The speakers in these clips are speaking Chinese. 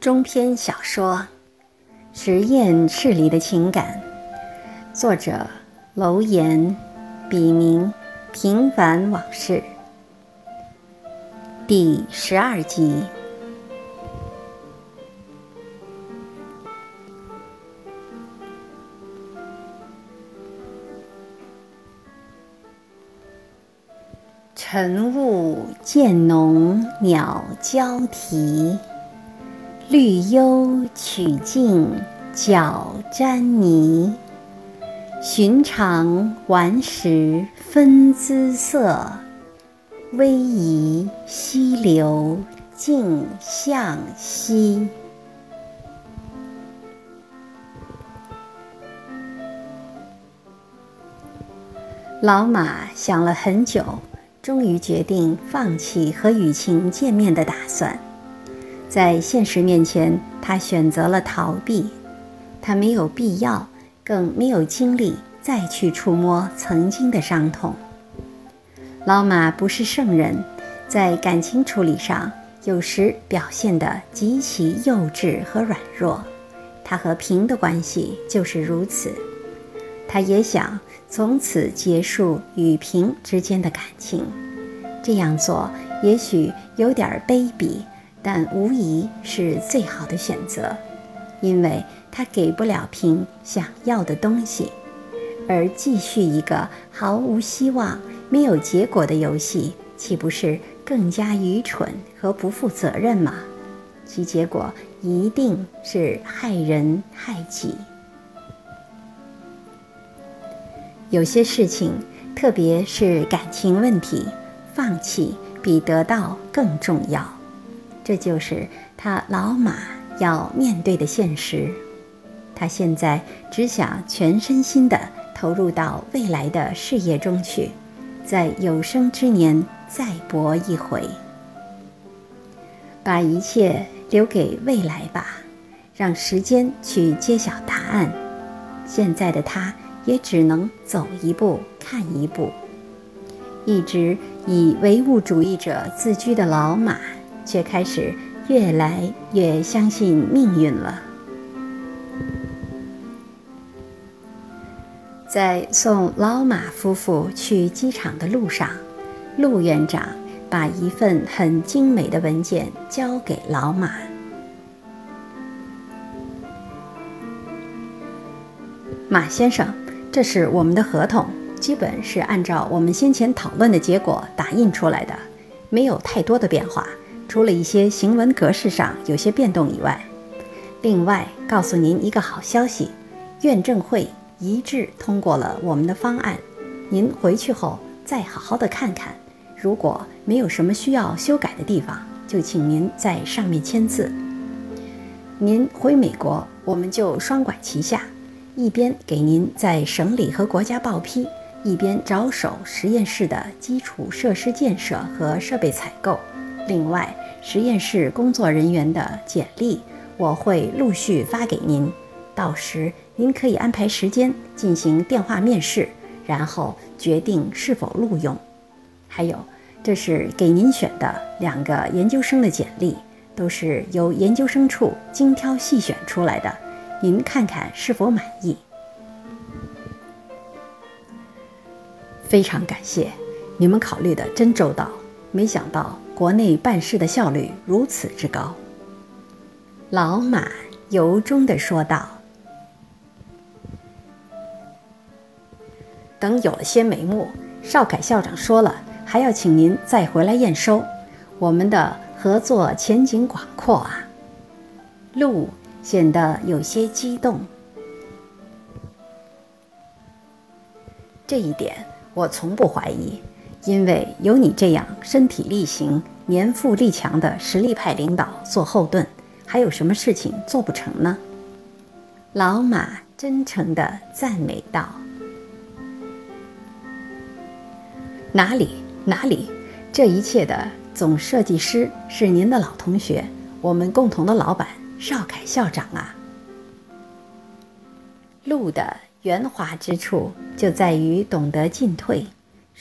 中篇小说《实验室里的情感》，作者楼岩，笔名平凡往事，第十二集。晨雾渐浓，鸟交啼。绿幽曲径脚沾泥，寻常顽石分姿色，逶迤溪流径向西。老马想了很久，终于决定放弃和雨晴见面的打算。在现实面前，他选择了逃避。他没有必要，更没有精力再去触摸曾经的伤痛。老马不是圣人，在感情处理上，有时表现得极其幼稚和软弱。他和平的关系就是如此。他也想从此结束与平之间的感情。这样做也许有点卑鄙。但无疑是最好的选择，因为他给不了平想要的东西，而继续一个毫无希望、没有结果的游戏，岂不是更加愚蠢和不负责任吗？其结果一定是害人害己。有些事情，特别是感情问题，放弃比得到更重要。这就是他老马要面对的现实。他现在只想全身心地投入到未来的事业中去，在有生之年再搏一回，把一切留给未来吧，让时间去揭晓答案。现在的他也只能走一步看一步。一直以唯物主义者自居的老马。却开始越来越相信命运了。在送老马夫妇去机场的路上，陆院长把一份很精美的文件交给老马。马先生，这是我们的合同，基本是按照我们先前讨论的结果打印出来的，没有太多的变化。除了一些行文格式上有些变动以外，另外告诉您一个好消息，院政会一致通过了我们的方案。您回去后再好好的看看，如果没有什么需要修改的地方，就请您在上面签字。您回美国，我们就双管齐下，一边给您在省里和国家报批，一边着手实验室的基础设施建设和设备采购。另外，实验室工作人员的简历我会陆续发给您，到时您可以安排时间进行电话面试，然后决定是否录用。还有，这是给您选的两个研究生的简历，都是由研究生处精挑细选出来的，您看看是否满意？非常感谢，你们考虑的真周到，没想到。国内办事的效率如此之高，老马由衷地说道：“等有了些眉目，邵凯校长说了，还要请您再回来验收。我们的合作前景广阔啊！”陆显得有些激动。这一点我从不怀疑。因为有你这样身体力行、年富力强的实力派领导做后盾，还有什么事情做不成呢？老马真诚地赞美道：“哪里哪里，这一切的总设计师是您的老同学，我们共同的老板邵凯校长啊。”路的圆滑之处就在于懂得进退。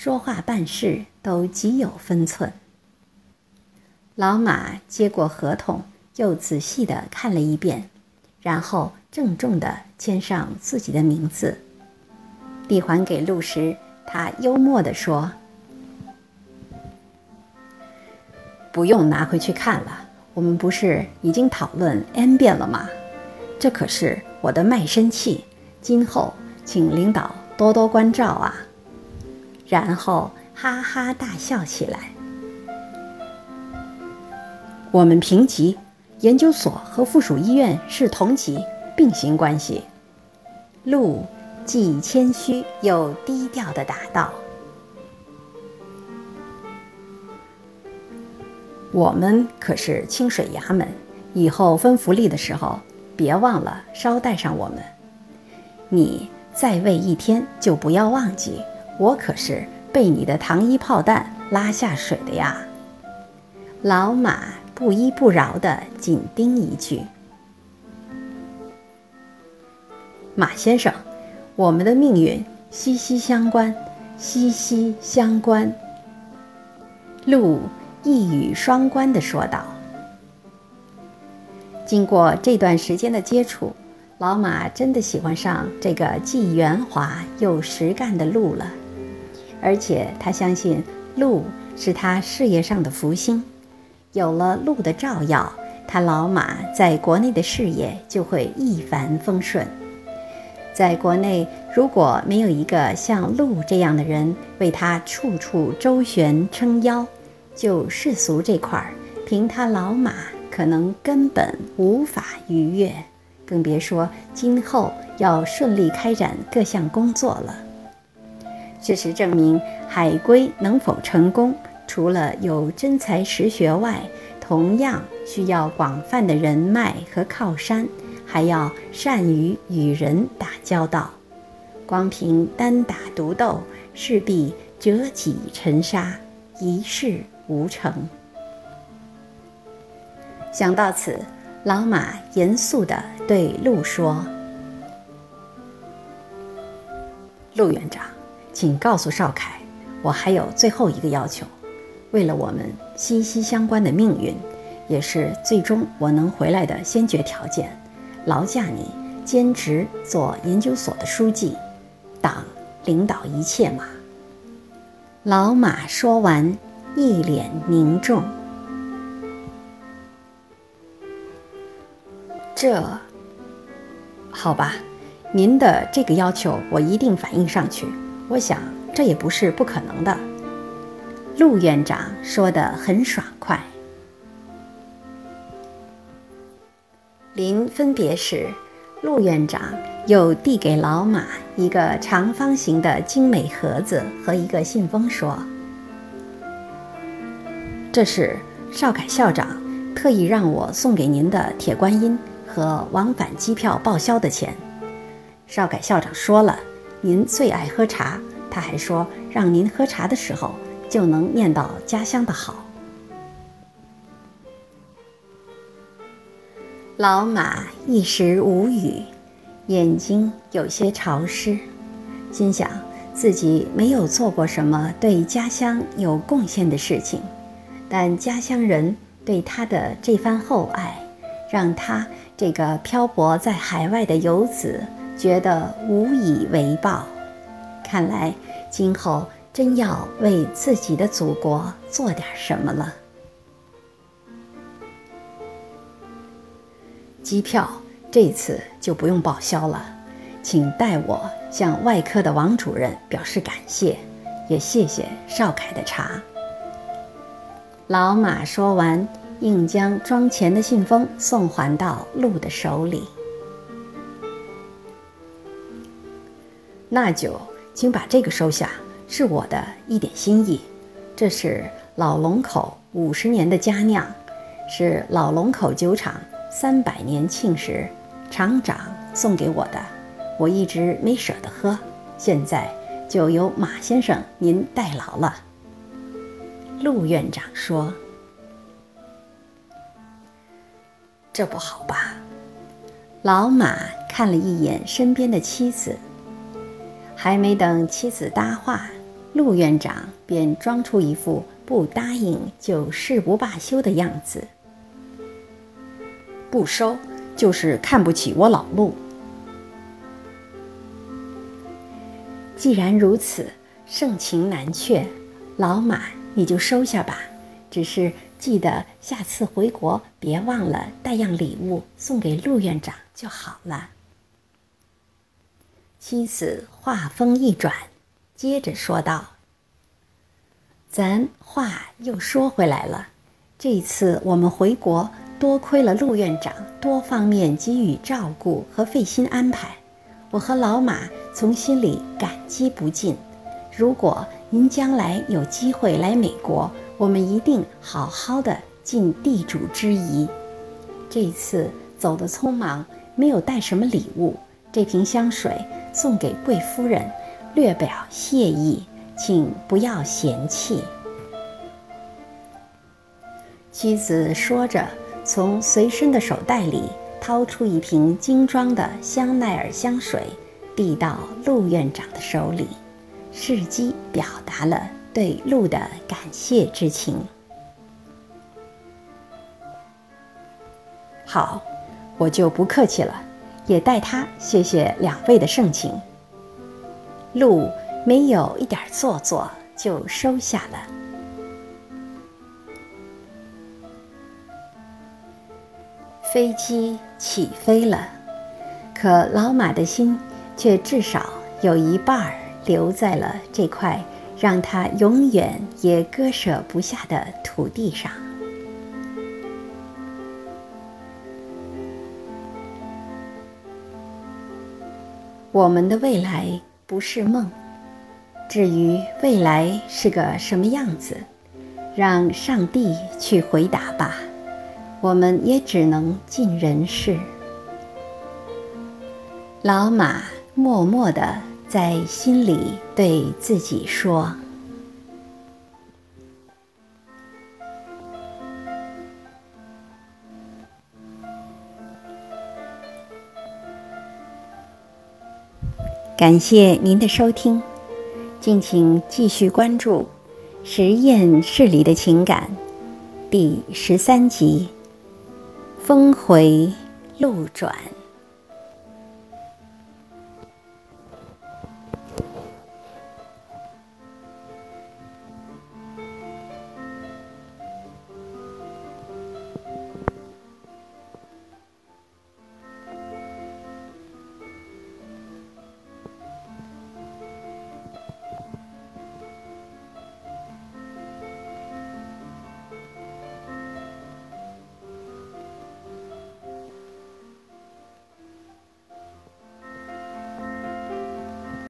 说话办事都极有分寸。老马接过合同，又仔细地看了一遍，然后郑重地签上自己的名字，递还给陆时，他幽默地说：“不用拿回去看了，我们不是已经讨论 n 遍了吗？这可是我的卖身契，今后请领导多多关照啊。”然后哈哈大笑起来。我们评级，研究所和附属医院是同级并行关系。陆既谦虚又低调的答道：“我们可是清水衙门，以后分福利的时候，别忘了捎带上我们。你在位一天，就不要忘记，我可是被你的糖衣炮弹拉下水的呀。”老马。不依不饶地紧盯一句：“马先生，我们的命运息息相关，息息相关。”鹿一语双关地说道。经过这段时间的接触，老马真的喜欢上这个既圆滑又实干的鹿了，而且他相信鹿是他事业上的福星。有了鹿的照耀，他老马在国内的事业就会一帆风顺。在国内，如果没有一个像鹿这样的人为他处处周旋撑腰，就世俗这块儿，凭他老马可能根本无法逾越，更别说今后要顺利开展各项工作了。事实证明，海归能否成功？除了有真才实学外，同样需要广泛的人脉和靠山，还要善于与人打交道。光凭单打独斗，势必折戟沉沙，一事无成。想到此，老马严肃地对陆说：“陆院长，请告诉邵凯，我还有最后一个要求。”为了我们息息相关的命运，也是最终我能回来的先决条件，劳驾你兼职做研究所的书记，党领导一切嘛。老马说完，一脸凝重。这，好吧，您的这个要求我一定反映上去。我想这也不是不可能的。陆院长说得很爽快。临分别时，陆院长又递给老马一个长方形的精美盒子和一个信封，说：“这是邵凯校长特意让我送给您的铁观音和往返机票报销的钱。邵凯校长说了，您最爱喝茶，他还说让您喝茶的时候。”就能念到家乡的好。老马一时无语，眼睛有些潮湿，心想自己没有做过什么对家乡有贡献的事情，但家乡人对他的这番厚爱，让他这个漂泊在海外的游子觉得无以为报。看来今后。真要为自己的祖国做点什么了。机票这次就不用报销了，请代我向外科的王主任表示感谢，也谢谢邵凯的茶。老马说完，硬将装钱的信封送还到陆的手里。那就请把这个收下。是我的一点心意，这是老龙口五十年的佳酿，是老龙口酒厂三百年庆时厂长送给我的，我一直没舍得喝，现在就由马先生您代劳了。陆院长说：“这不好吧？”老马看了一眼身边的妻子，还没等妻子搭话。陆院长便装出一副不答应就誓不罢休的样子。不收就是看不起我老陆。既然如此，盛情难却，老马你就收下吧。只是记得下次回国别忘了带样礼物送给陆院长就好了。妻子话锋一转，接着说道：“咱话又说回来了，这次我们回国。”多亏了陆院长多方面给予照顾和费心安排，我和老马从心里感激不尽。如果您将来有机会来美国，我们一定好好的尽地主之谊。这次走得匆忙，没有带什么礼物，这瓶香水送给贵夫人，略表谢意，请不要嫌弃。妻子说着。从随身的手袋里掏出一瓶精装的香奈儿香水，递到陆院长的手里，伺机表达了对陆的感谢之情。好，我就不客气了，也代他谢谢两位的盛情。陆没有一点做作，就收下了。飞机起飞了，可老马的心却至少有一半儿留在了这块让他永远也割舍不下的土地上。我们的未来不是梦，至于未来是个什么样子，让上帝去回答吧。我们也只能尽人事。老马默默地在心里对自己说：“感谢您的收听，敬请继续关注《实验室里的情感》第十三集。峰回路转。